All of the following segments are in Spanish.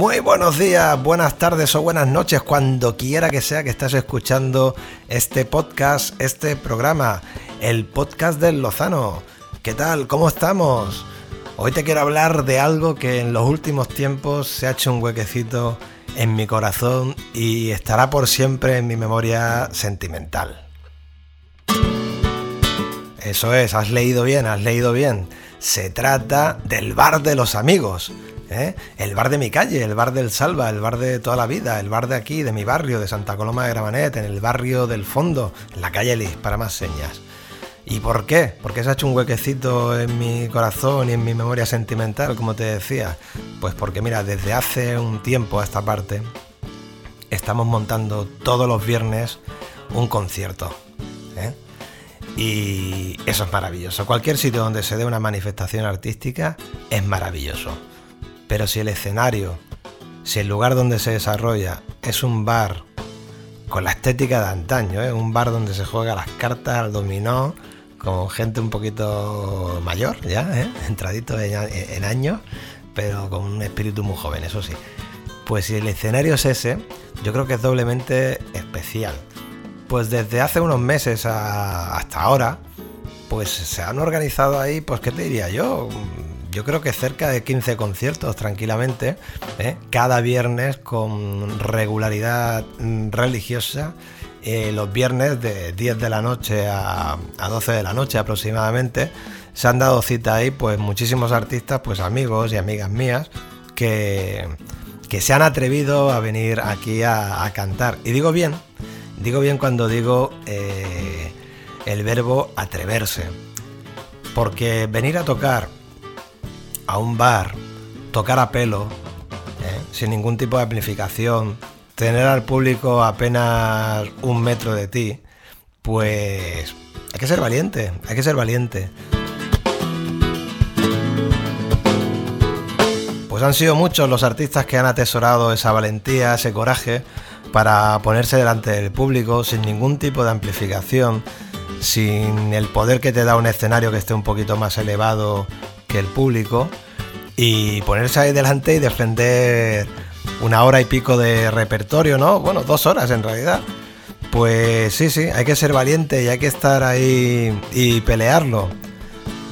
Muy buenos días, buenas tardes o buenas noches, cuando quiera que sea que estés escuchando este podcast, este programa, el podcast del Lozano. ¿Qué tal? ¿Cómo estamos? Hoy te quiero hablar de algo que en los últimos tiempos se ha hecho un huequecito en mi corazón y estará por siempre en mi memoria sentimental. Eso es, has leído bien, has leído bien. Se trata del bar de los amigos ¿eh? El bar de mi calle, el bar del Salva, el bar de toda la vida, el bar de aquí, de mi barrio, de Santa Coloma de Gramanet, en el barrio del fondo, en la calle Lis, para más señas. ¿Y por qué? Porque se ha hecho un huequecito en mi corazón y en mi memoria sentimental, como te decía. Pues porque mira, desde hace un tiempo a esta parte, estamos montando todos los viernes un concierto. ¿eh? Y eso es maravilloso. Cualquier sitio donde se dé una manifestación artística es maravilloso. Pero si el escenario, si el lugar donde se desarrolla es un bar con la estética de antaño, ¿eh? un bar donde se juega las cartas, al dominó, con gente un poquito mayor ya, ¿eh? entradito en, años, pero con un espíritu muy joven, eso sí. Pues si el escenario es ese, yo creo que es doblemente especial. Pues desde hace unos meses hasta ahora, pues se han organizado ahí, pues qué te diría yo, yo creo que cerca de 15 conciertos tranquilamente, ¿eh? cada viernes con regularidad religiosa. Eh, los viernes de 10 de la noche a, 12 de la noche aproximadamente se han dado cita ahí pues muchísimos artistas, pues amigos y amigas mías que, que se han atrevido a venir aquí a, cantar. Y digo bien, digo bien cuando digo eh, el verbo atreverse. Porque venir a tocar a un bar, tocar a pelo, ¿eh? sin ningún tipo de amplificación, tener al público apenas un metro de ti, pues hay que ser valiente, hay que ser valiente. Pues han sido muchos los artistas que han atesorado esa valentía, ese coraje para ponerse delante del público sin ningún tipo de amplificación, sin el poder que te da un escenario que esté un poquito más elevado que el público y ponerse ahí delante y defender una hora y pico de repertorio, ¿no? Bueno, dos horas en realidad. Pues sí, sí, hay que ser valiente y hay que estar ahí y pelearlo.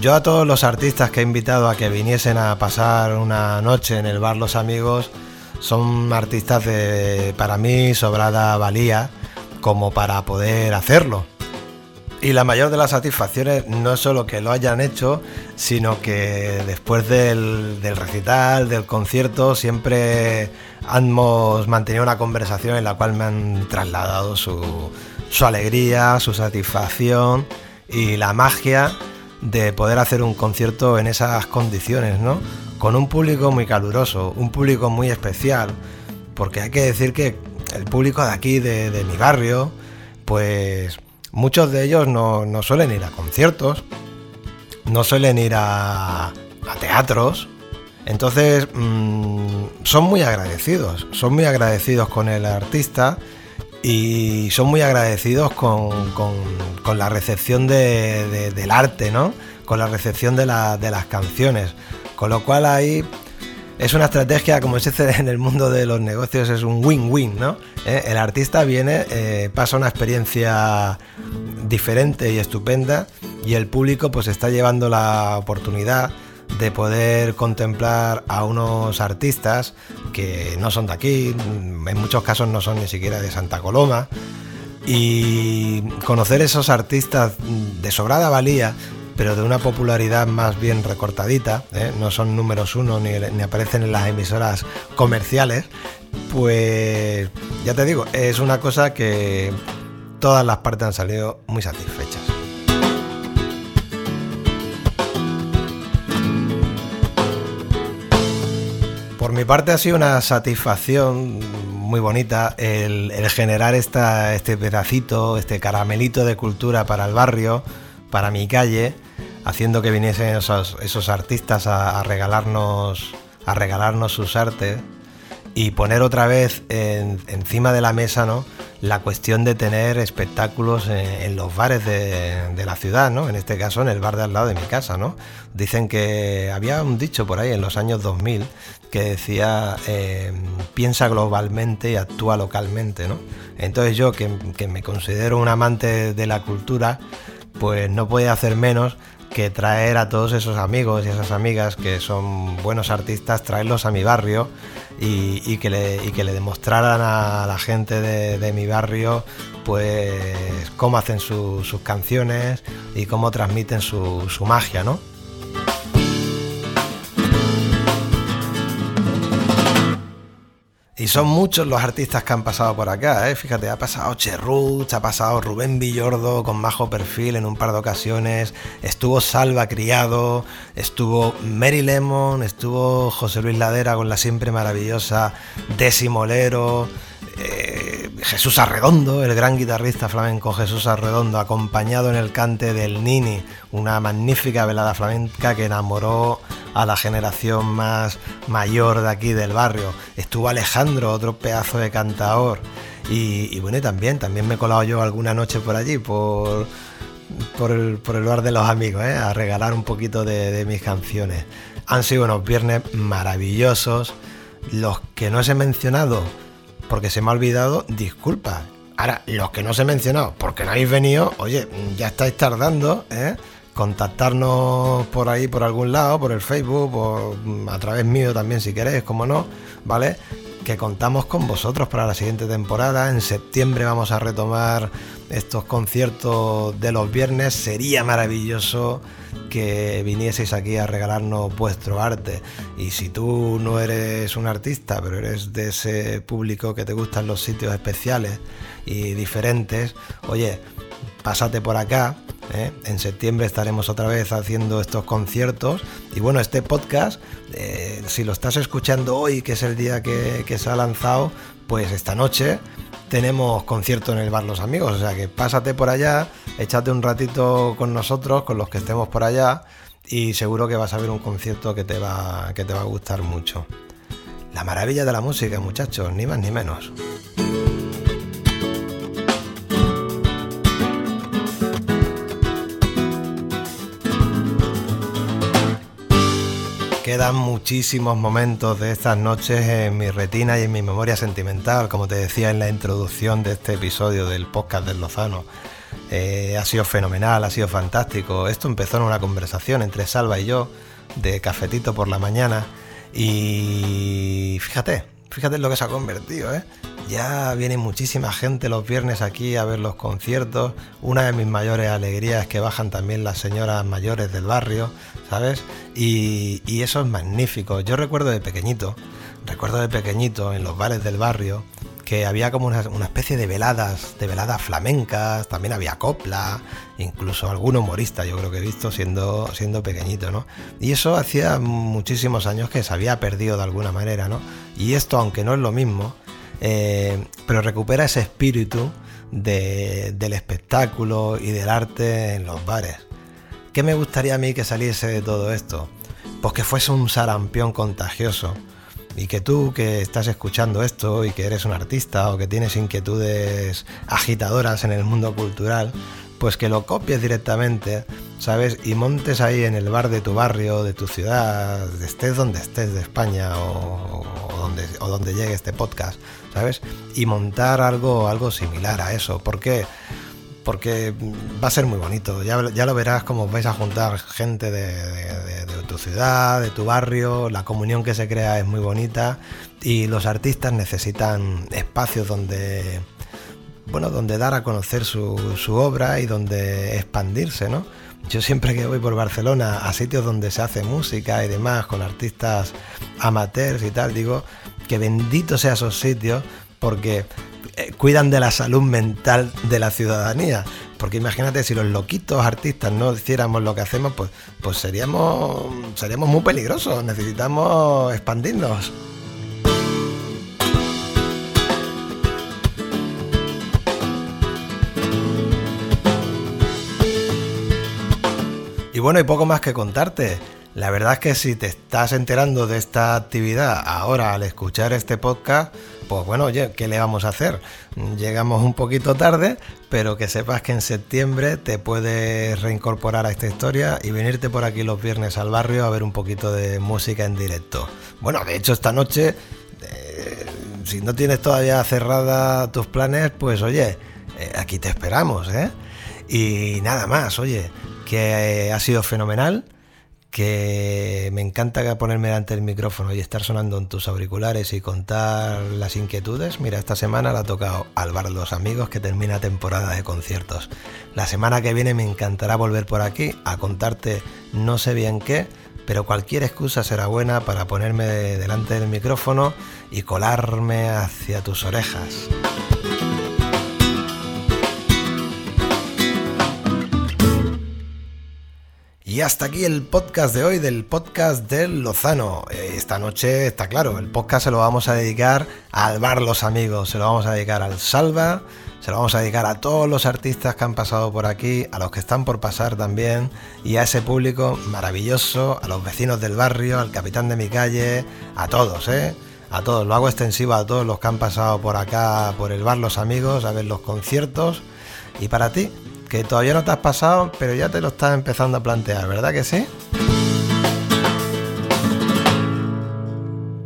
Yo a todos los artistas que he invitado a que viniesen a pasar una noche en el bar Los Amigos son artistas de, para mí, sobrada valía como para poder hacerlo. Y la mayor de las satisfacciones no es solo que lo hayan hecho, sino que después del, recital, del concierto, siempre hemos mantenido una conversación en la cual me han trasladado su, su alegría, su satisfacción y la magia de poder hacer un concierto en esas condiciones, ¿no? Con un público muy caluroso, un público muy especial, porque hay que decir que el público de aquí, de, mi barrio, pues Muchos de ellos no, suelen ir a conciertos, no suelen ir a, teatros, entonces mm, son muy agradecidos, son muy agradecidos con el artista y son muy agradecidos con, la recepción del arte, ¿no? Con la recepción de, de las canciones. Con lo cual ahí es una estrategia, como se dice en el mundo de los negocios, es un win-win, ¿no? Eh, el artista viene, eh, pasa una experiencia diferente y estupenda y el público pues está llevando la oportunidad de poder contemplar a unos artistas que no son de aquí, en muchos casos no son ni siquiera de Santa Coloma, y conocer esos artistas de sobrada valía pero de una popularidad más bien recortadita, ¿eh? no son números uno ni, ni, aparecen en las emisoras comerciales, pues ya te digo, es una cosa que todas las partes han salido muy satisfechas. Por mi parte ha sido una satisfacción muy bonita el, generar este pedacito, este caramelito de cultura para el barrio, para mi calle, haciendo que viniesen esos, esos artistas a, regalarnos, a regalarnos sus artes y poner otra vez encima de la mesa ¿no? la cuestión de tener espectáculos en, los bares de, la ciudad, ¿no? en este caso en el bar de al lado de mi casa. ¿no? Dicen que había un dicho por ahí en los años 2000 que decía eh, piensa globalmente y actúa localmente. ¿no? Entonces yo que, que me considero un amante de la cultura, pues no puede hacer menos que traer a todos esos amigos y esas amigas que son buenos artistas, traerlos a mi barrio y, que, le, que le demostraran a la gente de, mi barrio pues cómo hacen sus canciones y cómo transmiten su, su magia, ¿no? Y son muchos los artistas que han pasado por acá, ¿eh? Fíjate, ha pasado Cherruch, ha pasado Rubén Villordo con bajo perfil en un par de ocasiones, estuvo Salva Criado, estuvo Mary Lemon, estuvo José Luis Ladera con la siempre maravillosa Desi Molero, eh, Jesús Arredondo, el gran guitarrista flamenco Jesús Arredondo, acompañado en el cante del Nini, una magnífica velada flamenca que enamoró a la generación más mayor de aquí del barrio. Estuvo Alejandro, otro pedazo de cantador. Y, bueno, también, también me he colado yo alguna noche por allí, por, por, el, por el bar de los amigos, ¿eh? a regalar un poquito de, de mis canciones. Han sido unos viernes maravillosos. Los que no os he mencionado, porque se me ha olvidado, disculpa. Ahora, los que no os he mencionado, porque no habéis venido, oye, ya estáis tardando, ¿eh? contactarnos por ahí, por algún lado, por el Facebook, o a través mío también si queréis, como no, ¿vale? Que contamos con vosotros para la siguiente temporada. En septiembre vamos a retomar estos conciertos de los viernes. Sería maravilloso que vinieseis aquí a regalarnos vuestro arte. Y si tú no eres un artista, pero eres de ese público que te gustan los sitios especiales y diferentes, oye, pásate por acá ¿eh? En septiembre estaremos otra vez haciendo estos conciertos. Y bueno, este podcast, eh, si lo estás escuchando hoy, que es el día que, se ha lanzado, pues esta noche tenemos concierto en el bar Los Amigos. O sea que pásate por allá, échate un ratito con nosotros, con los que estemos por allá. Y seguro que vas a ver un concierto que te va, que te va a gustar mucho. La maravilla de la música, muchachos, ni más ni menos. Quedan muchísimos momentos de estas noches en mi retina y en mi memoria sentimental, como te decía en la introducción de este episodio del podcast del Lozano. Eh, ha sido fenomenal, ha sido fantástico. Esto empezó en una conversación entre Salva y yo de cafetito por la mañana y fíjate, fíjate en lo que se ha convertido, ¿eh? Ya viene muchísima gente los viernes aquí a ver los conciertos. Una de mis mayores alegrías es que bajan también las señoras mayores del barrio, ¿sabes? Y, eso es magnífico. Yo recuerdo de pequeñito, recuerdo de pequeñito en los bares del barrio que había como una, especie de veladas, de veladas flamencas, también había copla, incluso algún humorista yo creo que he visto siendo, siendo pequeñito, ¿no? Y eso hacía muchísimos años que se había perdido de alguna manera, ¿no? Y esto, aunque no es lo mismo, eh, pero recupera ese espíritu del espectáculo y del arte en los bares. ¿Qué me gustaría a mí que saliese de todo esto? Pues que fuese un sarampión contagioso. Y que tú que estás escuchando esto y que eres un artista o que tienes inquietudes agitadoras en el mundo cultural, pues que lo copies directamente, ¿sabes? Y montes ahí en el bar de tu barrio, de tu ciudad, estés donde estés de España o, donde, o donde llegue este podcast, ¿sabes? Y montar algo, algo similar a eso. ¿Por qué? porque va a ser muy bonito. Ya, ya lo verás como vais a juntar gente de, tu ciudad, de tu barrio, la comunión que se crea es muy bonita y los artistas necesitan espacios donde, bueno, donde dar a conocer su, su obra y donde expandirse, ¿no? Yo siempre que voy por Barcelona a sitios donde se hace música y demás con artistas amateurs y tal, digo que bendito sea esos sitios porque eh, cuidan de la salud mental de la ciudadanía. Porque imagínate, si los loquitos artistas no hiciéramos lo que hacemos, pues, pues seríamos, seríamos muy peligrosos. Necesitamos expandirnos. Y bueno, hay poco más que contarte. La verdad es que si te estás enterando de esta actividad ahora al escuchar este podcast, pues bueno, oye, ¿qué le vamos a hacer? Llegamos un poquito tarde, pero que sepas que en septiembre te puedes reincorporar a esta historia y venirte por aquí los viernes al barrio a ver un poquito de música en directo. Bueno, de hecho esta noche, eh, si no tienes todavía cerrada tus planes, pues oye, eh, aquí te esperamos, ¿eh? Y nada más, oye, que ha sido fenomenal que me encanta ponerme delante del micrófono y estar sonando en tus auriculares y contar las inquietudes. Mira, esta semana la ha tocado al bar Los Amigos que termina temporada de conciertos. La semana que viene me encantará volver por aquí a contarte no sé bien qué, pero cualquier excusa será buena para ponerme delante del micrófono y colarme hacia tus orejas. Y hasta aquí el podcast de hoy, del podcast del Lozano. Eh, esta noche está claro, el podcast se lo vamos a dedicar al bar Los Amigos, se lo vamos a dedicar al Salva, se lo vamos a dedicar a todos los artistas que han pasado por aquí, a los que están por pasar también, y a ese público maravilloso, a los vecinos del barrio, al capitán de mi calle, a todos, ¿eh? A todos, lo hago extensivo a todos los que han pasado por acá, por el bar Los Amigos, a ver los conciertos. Y para ti, que todavía no te has pasado, pero ya te lo estás empezando a plantear, ¿verdad que sí?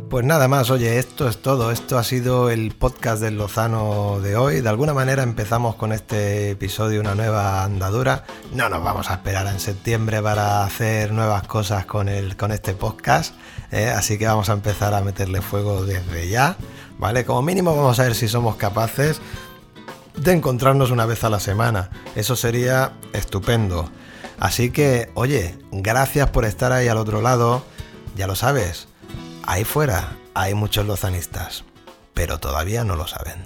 Pues nada más, oye, esto es todo. Esto ha sido el podcast del Lozano de hoy. De alguna manera empezamos con este episodio una nueva andadura. No nos vamos a esperar en septiembre para hacer nuevas cosas con, el, con este podcast. ¿eh? Así que vamos a empezar a meterle fuego desde ya. ¿Vale? Como mínimo vamos a ver si somos capaces de encontrarnos una vez a la semana. Eso sería estupendo. Así que, oye, gracias por estar ahí al otro lado. Ya lo sabes, ahí fuera hay muchos lozanistas, pero todavía no lo saben.